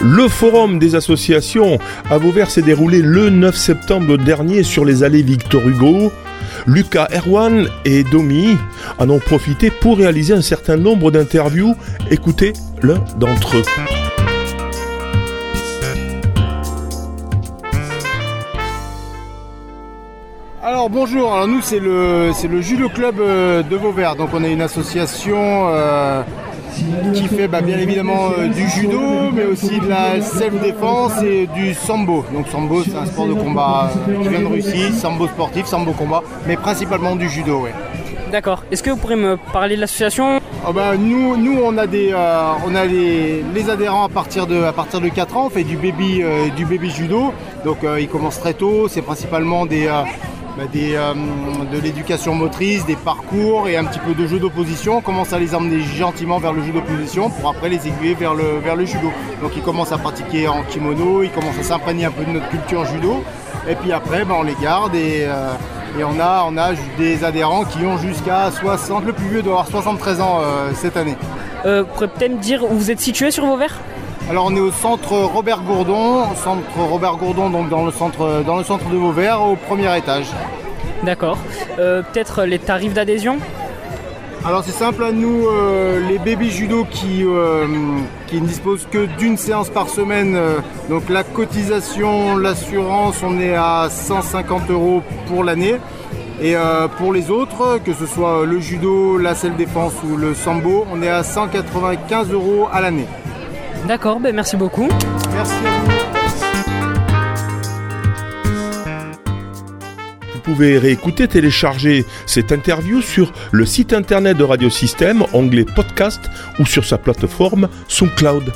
Le forum des associations à Vauvert s'est déroulé le 9 septembre dernier sur les allées Victor Hugo. Lucas Erwan et Domi en ont profité pour réaliser un certain nombre d'interviews. Écoutez l'un d'entre eux. Alors bonjour, alors nous c'est le, c'est club euh, de Vauvert, donc on est une association euh, qui fait bah, bien évidemment euh, du judo, mais aussi de la self-défense et du sambo. Donc sambo c'est un sport de combat euh, qui vient de Russie, sambo sportif, sambo combat, mais principalement du judo. Ouais. D'accord. Est-ce que vous pourrez me parler de l'association? Bah, nous, nous on a, des, euh, on a les, les adhérents à partir, de, à partir de 4 ans, on fait du baby, du baby judo, donc ils commencent très tôt, c'est principalement des, bah, des, euh, de l'éducation motrice, des parcours et un petit peu de jeu d'opposition. On commence à les emmener gentiment vers le jeu d'opposition pour après les aiguiller vers le, vers le judo. Donc ils commencent à pratiquer en kimono, ils commencent à s'imprégner un peu de notre culture judo. Et puis après, bah, on les garde et, euh, et on, a, on a des adhérents qui ont jusqu'à 60, le plus vieux doit avoir 73 ans euh, cette année. euh, pourrez peut-être me dire où vous êtes situé sur Vauvert? Alors on est au centre Robert Gourdon, au centre Robert Gourdon donc dans le centre, dans le centre de Vauvert au premier étage. D'accord. Euh, peut-être les tarifs d'adhésion? Alors c'est simple à nous, euh, les baby judo qui, euh, qui ne disposent que d'une séance par semaine, euh, donc la cotisation, l'assurance, on est à 150 euros pour l'année. Et pour les autres, que ce soit le judo, la selle défense ou le sambo, on est à 195 euros à l'année. D'accord, ben merci beaucoup. Merci à vous. Vous pouvez réécouter, télécharger cette interview sur le site internet de Radio Système, onglet podcast ou sur sa plateforme SoundCloud.